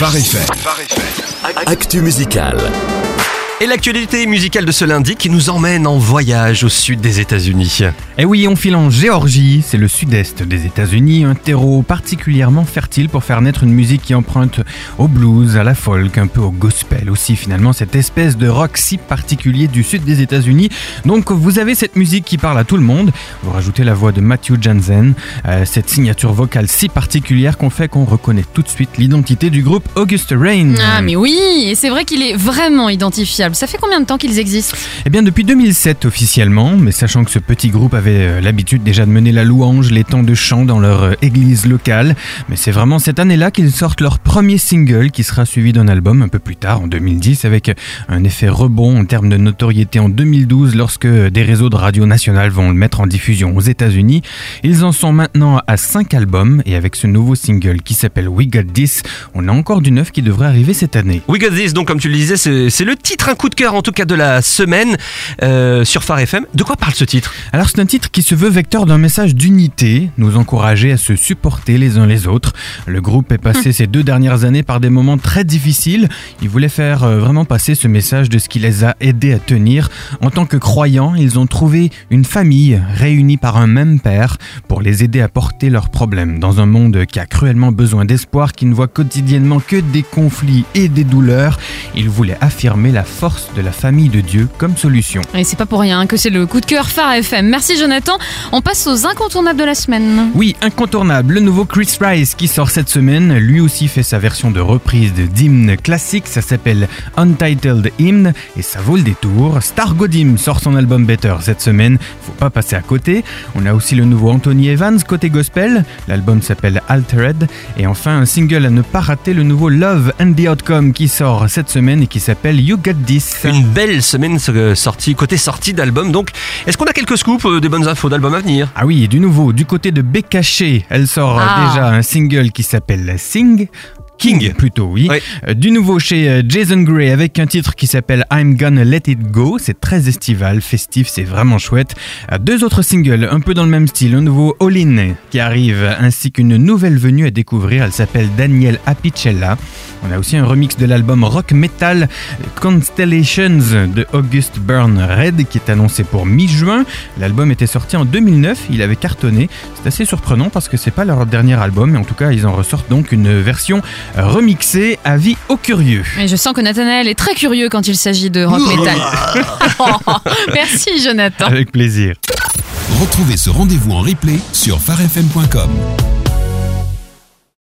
Phare. Actu musical. Et l'actualité musicale de ce lundi qui nous emmène en voyage au sud des États-Unis. Et oui, on file en Géorgie, c'est le sud-est des États-Unis, un terreau particulièrement fertile pour faire naître une musique qui emprunte au blues, à la folk, un peu au gospel aussi finalement, cette espèce de rock si particulier du sud des États-Unis. Donc vous avez cette musique qui parle à tout le monde, vous rajoutez la voix de Matthew Jansen, euh, cette signature vocale si particulière qu'on fait qu'on reconnaît tout de suite l'identité du groupe August Rain. Ah mais oui, et c'est vrai qu'il est vraiment identifiable. Ça fait combien de temps qu'ils existent? Eh bien depuis 2007 officiellement, mais sachant que ce petit groupe avait euh, l'habitude déjà de mener la louange, les temps de chant dans leur euh, église locale, mais c'est vraiment cette année-là qu'ils sortent leur premier single qui sera suivi d'un album un peu plus tard en 2010 avec un effet rebond en termes de notoriété en 2012 lorsque des réseaux de radio nationales vont le mettre en diffusion aux États-Unis. Ils en sont maintenant à 5 albums et avec ce nouveau single qui s'appelle We Got This, on a encore du neuf qui devrait arriver cette année. We Got This, donc comme tu le disais, c'est le titre, coup de cœur en tout cas de la semaine euh, sur Phare FM. De quoi parle ce titre? Alors c'est un titre qui se veut vecteur d'un message d'unité, nous encourager à se supporter les uns les autres. Le groupe est passé ces deux dernières années par des moments très difficiles. Il voulait faire euh, vraiment passer ce message de ce qui les a aidés à tenir. En tant que croyants, ils ont trouvé une famille réunie par un même père pour les aider à porter leurs problèmes dans un monde qui a cruellement besoin d'espoir, qui ne voit quotidiennement que des conflits et des douleurs. Ils voulaient affirmer la force de la famille de Dieu comme solution. Et c'est pas pour rien que c'est le coup de cœur Phare FM. Merci Jonathan. On passe aux incontournables de la semaine. Oui, incontournable, le nouveau Chris Rice qui sort cette semaine, lui aussi fait sa version de reprise de d'hymne classique, ça s'appelle Untitled Hymn et ça vaut le détour. Star Godim sort son album Better cette semaine, faut pas passer à côté. On a aussi le nouveau Anthony Evans côté gospel, l'album s'appelle Altered et enfin un single à ne pas rater, le nouveau Love and the Outcome qui sort cette semaine et qui s'appelle You Got Une belle semaine euh, sortie, côté sortie d'album. Donc, est-ce qu'on a quelques scoops, euh, des bonnes infos d'album à venir? Ah oui, du nouveau, du côté de Bekaché, elle sort Ah. déjà un single qui s'appelle Sing. King plutôt, oui. Oui. Euh, Du nouveau chez euh, Jason Gray avec un titre qui s'appelle I'm Gonna Let It Go. C'est très estival, festif, c'est vraiment chouette. Euh, Deux autres singles un peu dans le même style. Un nouveau All In qui arrive ainsi qu'une nouvelle venue à découvrir. Elle s'appelle Danielle Apicella. On a aussi un remix de l'album rock metal Constellations de August Burn Red qui est annoncé pour mi-juin. L'album était sorti en 2009, il avait cartonné. C'est assez surprenant parce que c'est pas leur dernier album, mais en tout cas ils en ressortent donc une version remixée. Avis aux curieux. Et je sens que Nathanaël est très curieux quand il s'agit de rock metal. Merci Jonathan. Avec plaisir. Retrouvez ce rendez-vous en replay sur pharefm.com.